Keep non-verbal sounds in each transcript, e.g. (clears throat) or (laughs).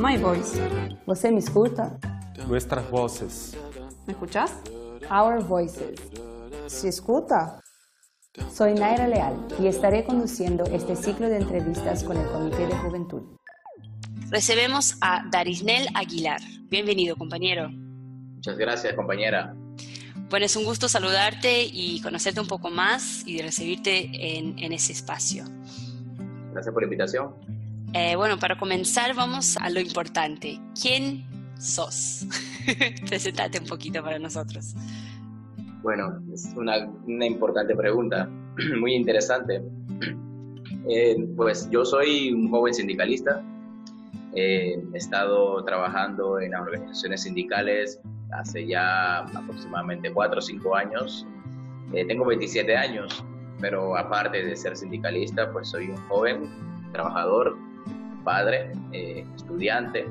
My voice. ¿Você me escuta? Nuestras voces. ¿Me escuchas? Our Voices. ¿Se escuta? Soy Naira Leal y estaré conduciendo este ciclo de entrevistas con el Comité de Juventud. Recebemos a Darisnel Aguilar. Bienvenido, compañero. Muchas gracias, compañera. Bueno, es un gusto saludarte y conocerte un poco más y recibirte en, en ese espacio. Gracias por la invitación. Eh, bueno, para comenzar vamos a lo importante. ¿Quién sos? (laughs) Presentate un poquito para nosotros. Bueno, es una, importante pregunta, (clears throat) muy interesante. (clears throat) Eh, pues yo soy un joven sindicalista. Eh, he estado trabajando en las organizaciones sindicales hace ya aproximadamente 4 o 5 años. Tengo 27 años, pero aparte de ser sindicalista, pues soy un joven trabajador padre, eh, estudiante,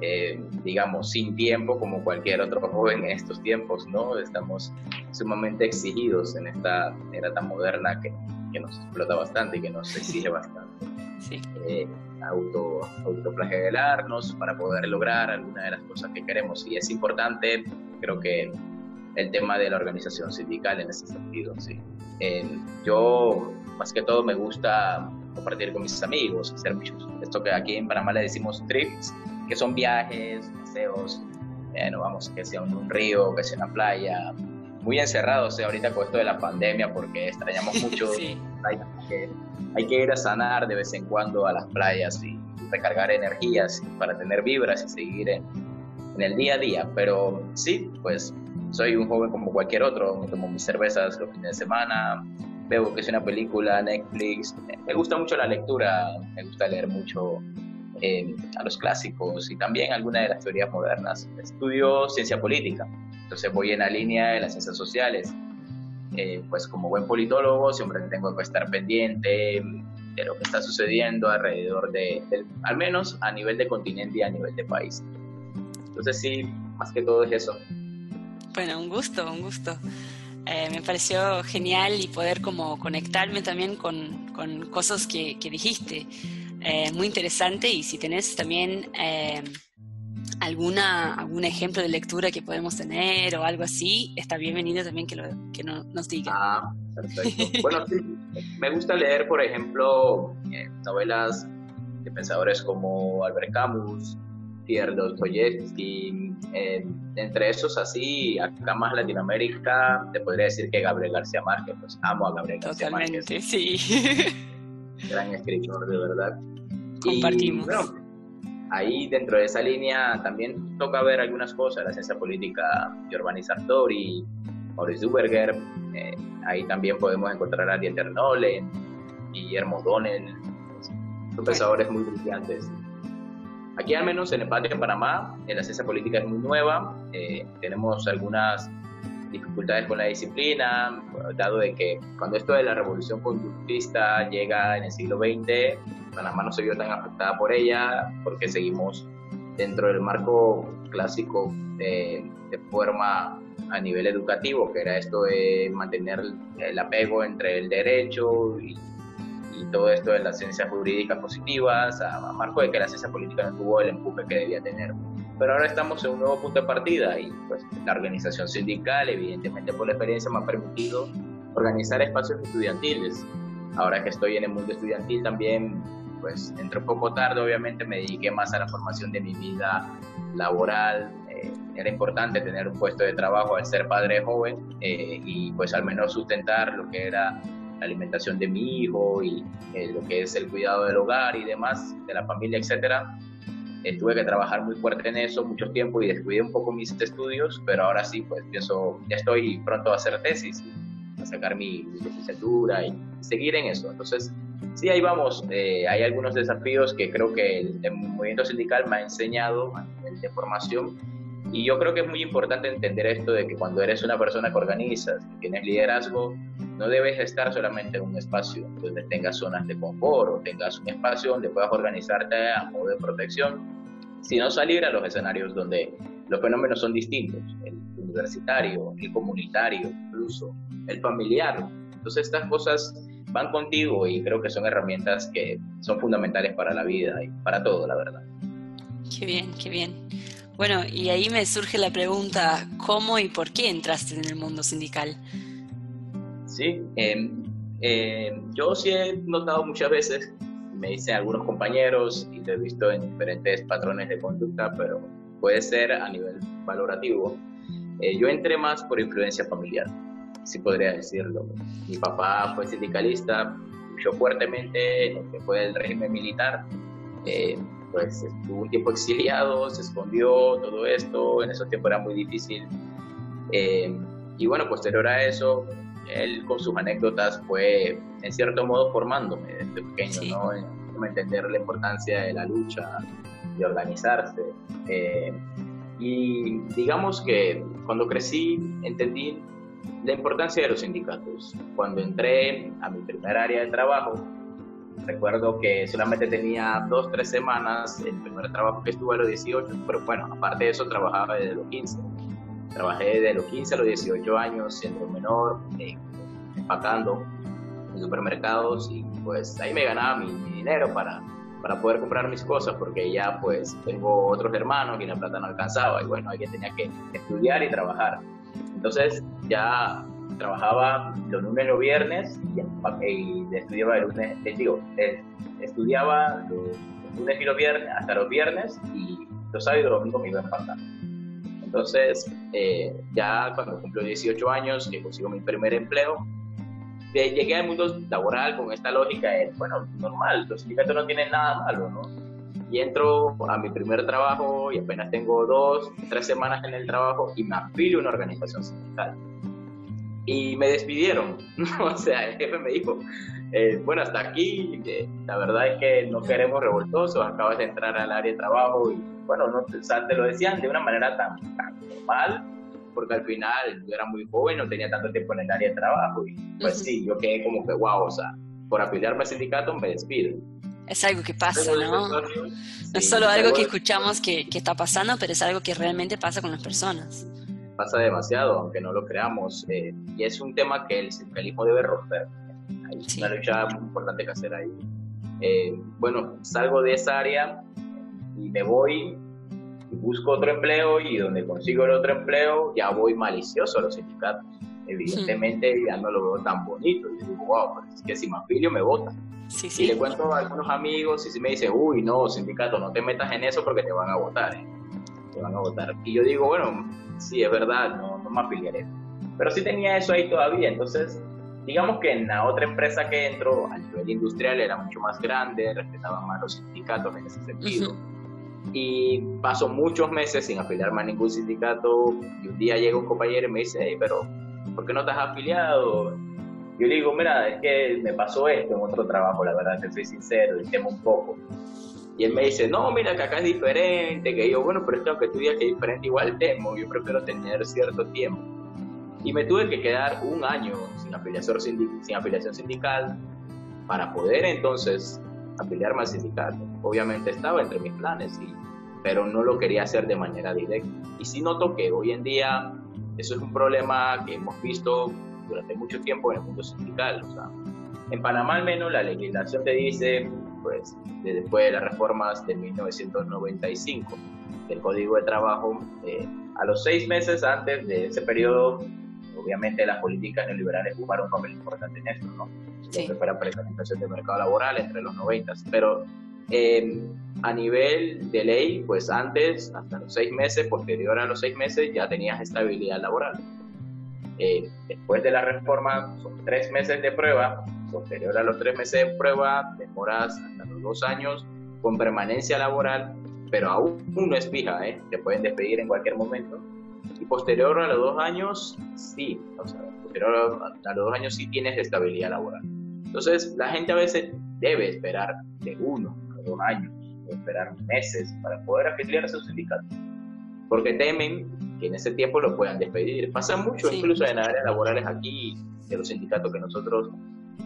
eh, digamos, sin tiempo como cualquier otro joven en estos tiempos, ¿no? Estamos sumamente exigidos en esta era tan moderna que, que nos explota bastante y que nos exige (laughs) bastante. Sí. Eh, auto, autoflagelarnos para poder lograr alguna de las cosas que queremos. Y es importante, creo que el tema de la organización sindical en ese sentido, sí. Eh, yo, más que todo, me gusta compartir con mis amigos, hacer muchos, esto que aquí en Panamá le decimos trips, que son viajes, paseos, eh, vamos, que sea un, río, que sea una playa, muy encerrados eh, ahorita con esto de la pandemia porque extrañamos (laughs) mucho, Sí. hay, que, hay que ir a sanar de vez en cuando a las playas y recargar energías para tener vibras y seguir en, en el día a día, pero sí, pues soy un joven como cualquier otro, me tomo mis cervezas los fines de semana, veo que es una película, Netflix. Me gusta mucho la lectura, me gusta leer mucho eh, a los clásicos y también algunas de las teorías modernas. Estudio ciencia política, entonces voy en la línea de las ciencias sociales. Eh, pues como buen politólogo siempre tengo que estar pendiente de lo que está sucediendo alrededor de, del- al menos a nivel de continente y a nivel de país. Entonces sí, más que todo es eso. Bueno, un gusto, un gusto. Eh, me pareció genial y poder como conectarme también con, con cosas que, dijiste. Eh, muy interesante y si tenés también eh, alguna, algún ejemplo de lectura que podemos tener o algo así, está bienvenido también que, lo, que no- nos diga. Ah, perfecto. Bueno, sí, me gusta leer, por ejemplo, novelas de pensadores como Albert Camus, Pierre Dostoyevsky, eh, entre esos así, acá más Latinoamérica, te podría decir que Gabriel García Márquez, pues amo a Gabriel García Márquez, Totalmente, sí. (laughs) gran escritor de verdad. Compartimos. Y, bueno, ahí dentro de esa línea también toca ver algunas cosas, la ciencia política de Urbani Sartori, Maurice Duberger, eh, ahí también podemos encontrar a Dieter Nolen, Guillermo Donnell, son pensadores muy brillantes. Aquí al menos en el patio en Panamá, eh, la ciencia política es muy nueva, eh, tenemos algunas dificultades con la disciplina, dado de que cuando esto de la revolución conductista llega en el siglo XX, Panamá no se vio tan afectada por ella porque seguimos dentro del marco clásico de, de forma a nivel educativo, que era esto de mantener el apego entre el derecho y, y todo esto de las ciencias jurídicas positivas, a, a marco de que la ciencia política no tuvo el empuje que debía tener. Pero ahora estamos en un nuevo punto de partida y pues la organización sindical, evidentemente por la experiencia, me ha permitido organizar espacios estudiantiles. Ahora que estoy en el mundo estudiantil también, pues entré un poco tarde, obviamente me dediqué más a la formación de mi vida laboral. Eh, era importante tener un puesto de trabajo al ser padre joven eh, y pues al menos sustentar lo que era la alimentación de mi hijo y eh, lo que es el cuidado del hogar y demás, de la familia, etcétera. Eh, tuve que trabajar muy fuerte en eso mucho tiempo y descuidé un poco mis estudios, pero ahora sí, pues pienso, ya estoy pronto a hacer tesis, a sacar mi, mi licenciatura y seguir en eso. Entonces, sí, ahí vamos. Eh, hay algunos desafíos que creo que el, movimiento sindical me ha enseñado a nivel de formación. Y yo creo que es muy importante entender esto de que cuando eres una persona que organizas, que tienes liderazgo, no debes estar solamente en un espacio donde tengas zonas de confort o tengas un espacio donde puedas organizarte a modo de protección, sino salir a los escenarios donde los fenómenos son distintos, el universitario, el comunitario, incluso el familiar. Entonces estas cosas van contigo y creo que son herramientas que son fundamentales para la vida y para todo, la verdad. Qué bien, qué bien. Bueno, y ahí me surge la pregunta, ¿cómo y por qué entraste en el mundo sindical? Sí, em, em, yo sí he notado muchas veces, me dicen algunos compañeros y lo he visto en diferentes patrones de conducta, pero puede ser a nivel valorativo. Eh, yo entré más por influencia familiar sí podría decirlo. Mi papá fue sindicalista, luchó fuertemente en lo que fue el régimen militar, eh, pues estuvo un tiempo exiliado, se escondió todo esto, en esos tiempos era muy difícil. Eh, y bueno, posterior a eso, él con sus anécdotas fue en cierto modo formándome desde pequeño, ¿no? En, entender la importancia de la lucha, de organizarse. Eh, y digamos que cuando crecí entendí la importancia de los sindicatos. Cuando entré a mi primer área de trabajo, recuerdo que solamente tenía dos, tres semanas, el primer trabajo que estuve a los 18, pero bueno, aparte de eso trabajaba desde los 15. Trabajé desde los 15 a los 18 años, siendo menor, eh, empacando en supermercados y pues ahí me ganaba mi, dinero para, para poder comprar mis cosas porque ya pues tengo otros hermanos y la plata no alcanzaba y bueno, alguien tenía que estudiar y trabajar. Entonces ya trabajaba los lunes y los viernes y, estudiaba el lunes, eh, digo, eh, estudiaba los, lunes y los viernes, hasta los viernes y los sábados y los domingos me iba a empatar. Entonces, eh, ya cuando cumplo 18 años, que consigo mi primer empleo, llegué al mundo laboral con esta lógica de, bueno, normal, los sindicatos no tienen nada malo, ¿no? y entro a mi primer trabajo y apenas tengo dos, tres semanas en el trabajo y me afilio a una organización sindical. Y me despidieron, (laughs) o sea, el jefe me dijo, eh, bueno, hasta aquí, eh, la verdad es que no queremos revoltosos, acabas de entrar al área de trabajo y bueno, no, o sea, te lo decían de una manera tan, tan normal, porque al final yo era muy joven, no tenía tanto tiempo en el área de trabajo y pues sí, yo quedé como que, wow, o sea, por afiliarme al sindicato me despido. Es algo que pasa, ¿no? No es solo algo que escuchamos que, que, está pasando, pero es algo que realmente pasa con las personas. Pasa demasiado, aunque no lo creamos. Eh, y es un tema que el sindicalismo debe romper. Hay una lucha muy importante que hacer ahí. Eh, bueno, salgo de esa área y me voy y busco otro empleo y donde consigo el otro empleo ya voy malicioso a los sindicatos. Evidentemente ya no lo veo tan bonito. Y digo, wow, es que si me afilio me votan y le cuento a algunos amigos y si me dicen, uy, no, sindicato, no te metas en eso porque te van a votar. ¿eh? Te van a votar. Y yo digo, bueno, sí, es verdad, no, no me afiliaré. Pero sí tenía eso ahí todavía. Entonces, digamos que en la otra empresa que entro, a nivel industrial, era mucho más grande, respetaban más los sindicatos en ese sentido. Y paso muchos meses sin afiliarme a ningún sindicato. Y un día llega un compañero y me dice, hey, pero ¿por qué no estás afiliado? Yo le digo, mira, es que me pasó esto en otro trabajo, la verdad, te soy sincero, temo un poco. Y él me dice, no, mira, que acá es diferente, que yo, bueno, pero es que aunque tú digas que es diferente, igual temo, yo prefiero tener cierto tiempo. Y me tuve que quedar un año sin afiliación, sin afiliación sindical para poder entonces afiliarme al sindicato. Obviamente estaba entre mis planes, sí, pero no lo quería hacer de manera directa. Y sí noto que hoy en día eso es un problema que hemos visto durante mucho tiempo en el mundo sindical. En Panamá al menos la legislación te dice, pues, después de las reformas de 1995 del Código de Trabajo, eh, a los seis meses antes de ese periodo, obviamente las políticas neoliberales jugaron un papel importante en esto, ¿no? Sí. Lo que fue precarización del mercado laboral entre los 90, pero eh, a nivel de ley, pues antes, hasta los seis meses, posterior a los seis meses, ya tenías estabilidad laboral. Eh, después de la reforma son tres meses de prueba, posterior a los tres meses de prueba demoras hasta los dos años con permanencia laboral, pero aún no es fija, ¿eh? te pueden despedir en cualquier momento. Y posterior a los dos años, sí, o sea, posterior a los dos años sí tienes estabilidad laboral. Entonces, la gente a veces debe esperar de uno a dos años, esperar meses para poder afiliarse a su sindicato, porque temen que en ese tiempo lo puedan despedir. Pasa mucho incluso en áreas laborales aquí, de los sindicatos que nosotros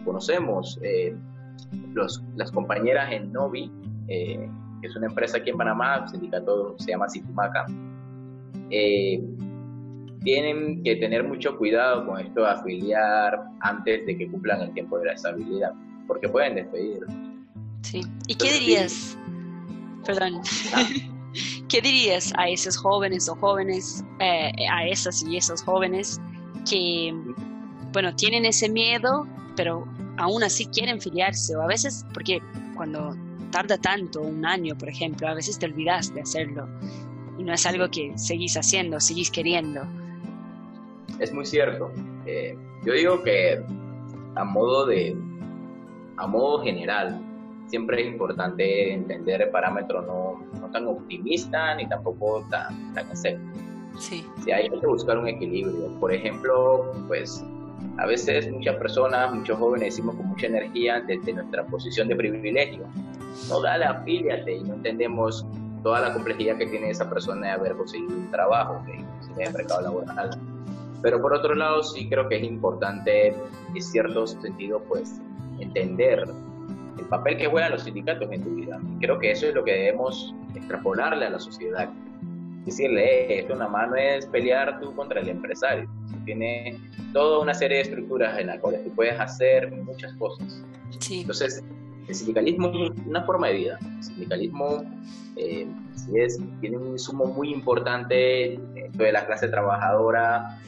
conocemos. Eh, los, las compañeras en Novi, eh, que es una empresa aquí en Panamá, el sindicato se llama Situmaca, eh, tienen que tener mucho cuidado con esto de afiliar antes de que cumplan el tiempo de la estabilidad, porque pueden despedir. Sí. ¿Y qué dirías? Perdón. Ah. (laughs) ¿Qué dirías a esos jóvenes o jóvenes, eh, a esas y esos jóvenes que, bueno, tienen ese miedo, pero aún así quieren filiarse? O a veces, porque cuando tarda tanto, un año, por ejemplo, a veces te olvidas de hacerlo y no es algo que seguís haciendo, seguís queriendo. Es muy cierto. Eh, yo digo que a modo de, a modo general, siempre es importante entender el parámetro no, no tan optimista ni tampoco tan, tan escéptico. Sí. Si hay que buscar un equilibrio. Por ejemplo, pues a veces muchas personas, muchos jóvenes decimos con mucha energía desde nuestra posición de privilegio, no dale, afíliate y no entendemos toda la complejidad que tiene esa persona de haber conseguido un trabajo que en el mercado laboral. Pero por otro lado sí creo que es importante en cierto sentido pues entender el papel que juegan los sindicatos en tu vida. Creo que eso es lo que debemos extrapolarle a la sociedad. Decirle, eh, esto nada más no es pelear tú contra el empresario. Tiene toda una serie de estructuras en las cuales tú puedes hacer muchas cosas. Sí. Entonces, el sindicalismo es una forma de vida. El sindicalismo eh, es, tiene un insumo muy importante, esto de la clase trabajadora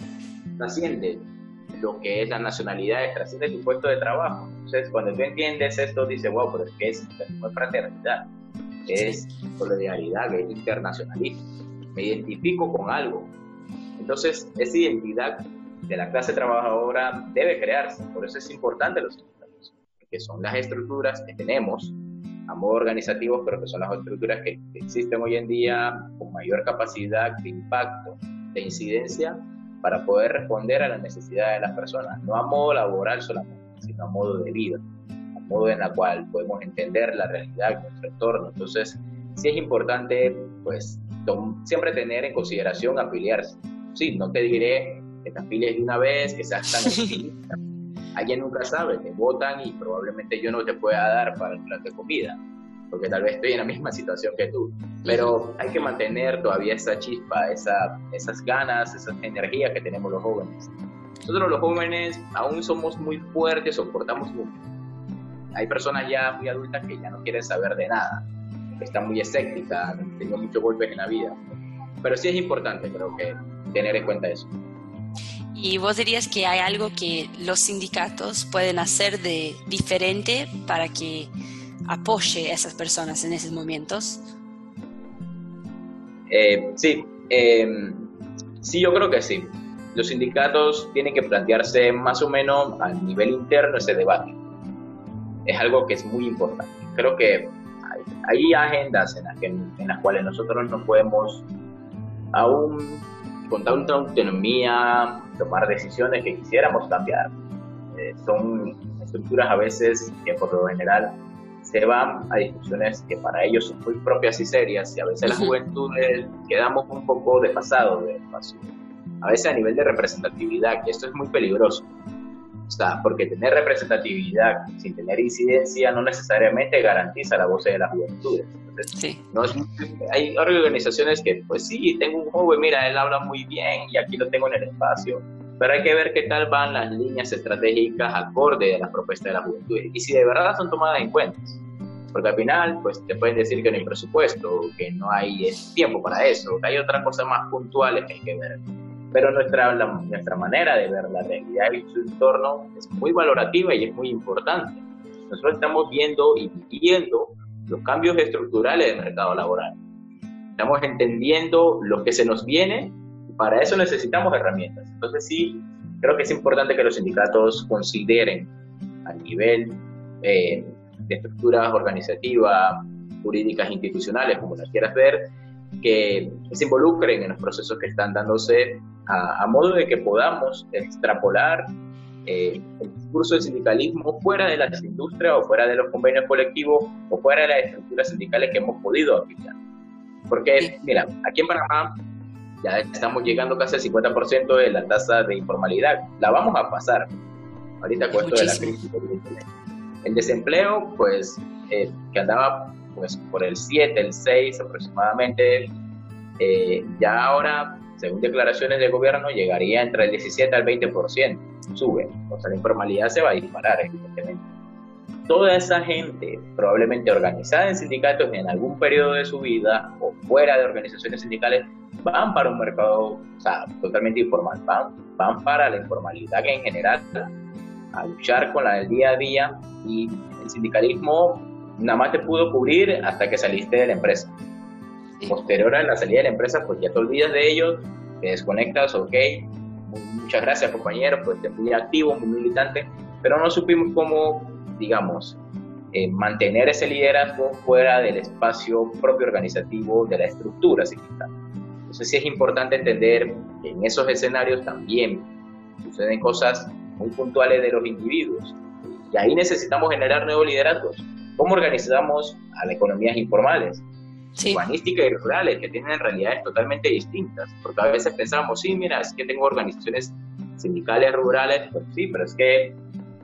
trasciende lo que es la nacionalidad, trasciende tu puesto de trabajo. Entonces, cuando tú entiendes esto, dices, wow, pero es que es, es fraternidad, es solidaridad, es internacionalismo. Me identifico con algo. Entonces, esa identidad de la clase trabajadora debe crearse. Por eso es importante los que son las estructuras que tenemos a modo organizativo, pero que son las estructuras que existen hoy en día con mayor capacidad de impacto, de incidencia para poder responder a las necesidades de las personas, no a modo laboral solamente, sino a modo de vida, a modo en la cual podemos entender la realidad de nuestro entorno. Entonces, sí es importante, pues, siempre tener en consideración afiliarse. Sí, no te diré que te afilies de una vez, que seas tan (laughs) Alguien nunca sabe, te votan y probablemente yo no te pueda dar para el plato de comida porque tal vez estoy en la misma situación que tú. Pero hay que mantener todavía esa chispa, esa, esas ganas, esas energías que tenemos los jóvenes. Nosotros los jóvenes aún somos muy fuertes, soportamos mucho. Hay personas ya muy adultas que ya no quieren saber de nada, que están muy escépticas, han tenido muchos golpes en la vida. Pero sí es importante, creo que, tener en cuenta eso. ¿Y vos dirías que hay algo que los sindicatos pueden hacer de diferente para que apoye a esas personas en esos momentos? Eh, sí, em, sí, yo creo que sí. Los sindicatos tienen que plantearse más o menos a nivel interno ese debate. Es algo que es muy importante. Creo que hay, agendas en las, que, en las cuales nosotros no podemos aún con tanta autonomía tomar decisiones que quisiéramos cambiar. Eh, son estructuras a veces que por lo general se van a discusiones que para ellos son muy propias y serias y a veces la juventud quedamos un poco desfasados de espacio. A veces a nivel de representatividad, que esto es muy peligroso. O sea, porque tener representatividad sin tener incidencia no necesariamente garantiza la voz de las juventudes. Entonces, no es, hay organizaciones que, pues sí, tengo un joven, mira, él habla muy bien y aquí lo tengo en el espacio, pero hay que ver qué tal van las líneas estratégicas acorde a las propuestas de la juventud y si de verdad son tomadas en cuenta. Porque al final, pues te pueden decir que no hay presupuesto, que no hay tiempo para eso, que hay otras cosas más puntuales que hay que ver. Pero nuestra, nuestra manera de ver la realidad y su entorno es muy valorativa y es muy importante. Nosotros estamos viendo y viviendo los cambios estructurales del mercado laboral. Estamos entendiendo lo que se nos viene para eso necesitamos herramientas. Entonces sí, creo que es importante que los sindicatos consideren a nivel eh, de estructuras organizativas, jurídicas, institucionales, como las quieras ver, que se involucren en los procesos que están dándose a, modo de que podamos extrapolar eh, el discurso del sindicalismo fuera de las industrias o fuera de los convenios colectivos o fuera de las estructuras sindicales que hemos podido aplicar. Porque, mira, aquí en Panamá ya estamos llegando casi al 50% de la tasa de informalidad. La vamos a pasar. Ahorita con esto de la crisis. El desempleo, pues, eh, que andaba pues por el 7, el 6 aproximadamente, eh, ya ahora, según declaraciones del gobierno, llegaría entre el 17 al 20%, sube, o sea, la informalidad se va a disparar, evidentemente. Toda esa gente, probablemente organizada en sindicatos en algún periodo de su vida o fuera de organizaciones sindicales, van para un mercado o sea, totalmente informal, van, van para la informalidad que en general a luchar con la del día a día y el sindicalismo nada más te pudo cubrir hasta que saliste de la empresa. Posterior a la salida de la empresa, pues ya te olvidas de ellos, te desconectas, ok, muchas gracias compañero, pues te muy activo, muy militante, pero no supimos cómo, digamos, eh, mantener ese liderazgo fuera del espacio propio organizativo de la estructura sindical. Entonces sí es importante entender que en esos escenarios también suceden cosas muy puntuales de los individuos. Y ahí necesitamos generar nuevos liderazgos. Cómo organizamos a las economías informales, urbanísticas y rurales, que tienen realidades totalmente distintas. Porque a veces pensamos, sí, mira, es que tengo organizaciones sindicales rurales, pues sí, pero es que,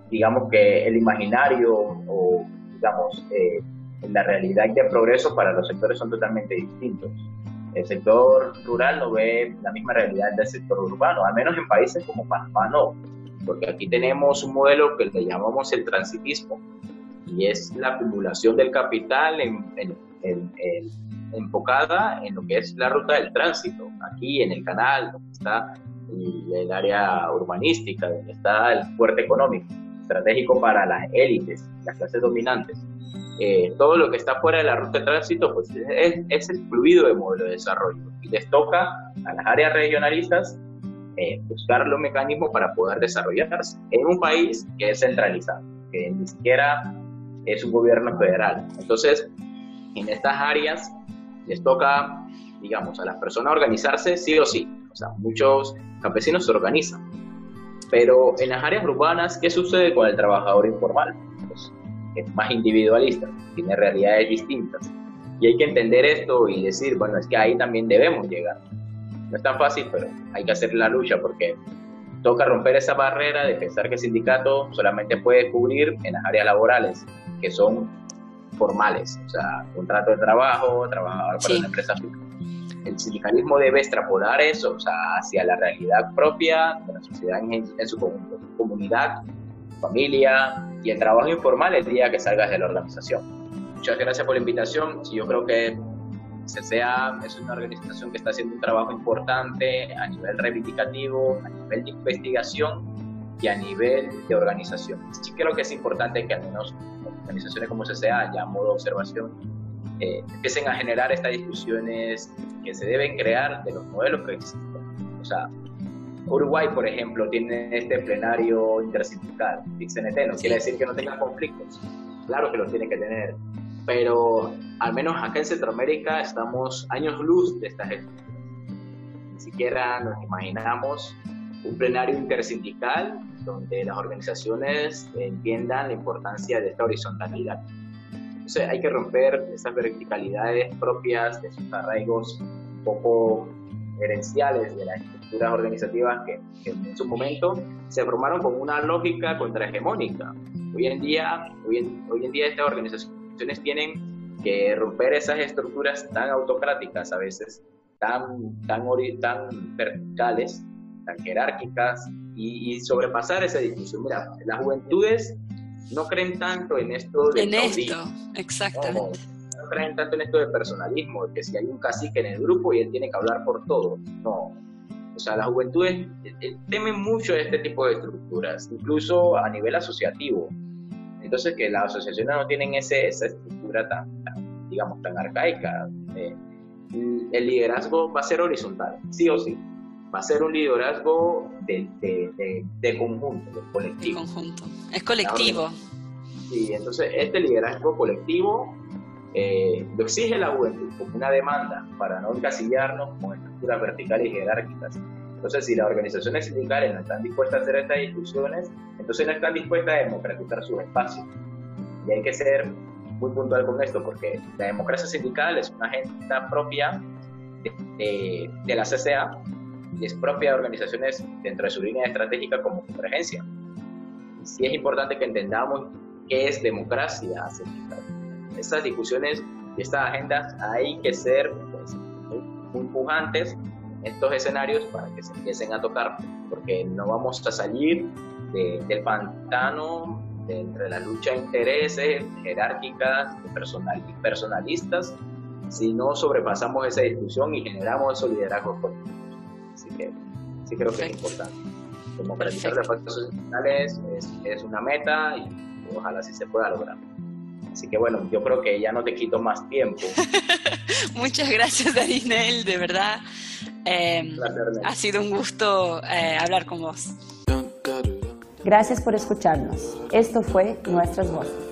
digamos que el imaginario o, digamos, eh, la realidad de progreso para los sectores son totalmente distintos. El sector rural no ve la misma realidad del sector urbano, al menos en países como Panamá no, porque aquí tenemos un modelo que le llamamos el transitismo, y es la acumulación del capital en, enfocada en lo que es la ruta del tránsito, aquí en el canal, donde está el, área urbanística, donde está el fuerte económico, estratégico para las élites, las clases dominantes. Eh, todo lo que está fuera de la ruta de tránsito pues es, es, el fluido de modelo de desarrollo y les toca a las áreas regionalistas eh, buscar los mecanismos para poder desarrollarse en un país que es centralizado, que ni siquiera es un gobierno federal. Entonces, en estas áreas les toca, digamos, a las personas organizarse sí o sí. O sea, muchos campesinos se organizan. Pero en las áreas urbanas, ¿qué sucede con el trabajador informal? Pues, es más individualista, tiene realidades distintas. Y hay que entender esto y decir, bueno, es que ahí también debemos llegar. No es tan fácil, pero hay que hacer la lucha porque toca romper esa barrera de pensar que el sindicato solamente puede cubrir en las áreas laborales que son formales, o sea, contrato de trabajo, trabajador para una empresa El sindicalismo debe extrapolar eso, o sea, hacia la realidad propia de la sociedad en, su conjunto, comunidad, familia y el trabajo informal el día que salgas de la organización. Muchas gracias por la invitación. Yo creo que CCA es una organización que está haciendo un trabajo importante a nivel reivindicativo, a nivel de investigación y a nivel de organización. Sí creo que es importante que al menos organizaciones como CCA, ya a modo de observación, eh, empiecen a generar estas discusiones que se deben crear de los modelos que existen. O sea, Uruguay, por ejemplo, tiene este plenario intersindical, XNT, no quiere decir que no tenga conflictos, claro que los tiene que tener, pero al menos acá en Centroamérica estamos años luz de estas estructuras. Ni siquiera nos imaginamos un plenario intersindical donde las organizaciones entiendan la importancia de esta horizontalidad. Entonces hay que romper esas verticalidades propias de esos arraigos poco herenciales de las estructuras organizativas que, en su momento se formaron con una lógica contrahegemónica. Hoy en día, hoy en, hoy en día estas organizaciones tienen que romper esas estructuras tan autocráticas a veces, tan, tan, tan verticales, tan jerárquicas, y, sobrepasar esa discusión. Mira, las juventudes no creen tanto en esto de... En esto, exactamente. No, creen tanto en esto de personalismo, que si hay un cacique en el grupo y él tiene que hablar por todo. No. O sea, las juventudes eh, eh, temen mucho este tipo de estructuras, incluso a nivel asociativo. Entonces, que las asociaciones no tienen ese, esa estructura tan, digamos, tan arcaica. Eh, el liderazgo va a ser horizontal, sí o sí va a ser un liderazgo de, de, de, conjunto, de colectivo. conjunto. Es colectivo. Sí, entonces este liderazgo colectivo eh, lo exige la juventud como una demanda para no encasillarnos con estructuras verticales y jerárquicas Entonces, si las organizaciones sindicales no están dispuestas a hacer estas discusiones, entonces no están dispuestas a democratizar sus espacios. Y hay que ser muy puntual con esto, porque la democracia sindical es una agenda propia de, de, la CCA y es propia de organizaciones dentro de su línea estratégica como convergencia. Sí es importante que entendamos qué es democracia. Estas discusiones y estas agendas hay que ser pues, muy pujantes estos escenarios para que se empiecen a tocar, porque no vamos a salir del pantano de entre la lucha de intereses jerárquicas, personal, personalistas, si no sobrepasamos esa discusión y generamos esos liderazgos políticos. Así que sí creo que es importante. Democratizar las fuerzas nacionales es, es una meta y ojalá sí se pueda lograr. Así que bueno, yo creo que ya no te quito más tiempo. (laughs) Muchas gracias, Darinel, de verdad. Eh, ha sido un gusto eh, hablar con vos. Gracias por escucharnos. Esto fue Nuestras Voces.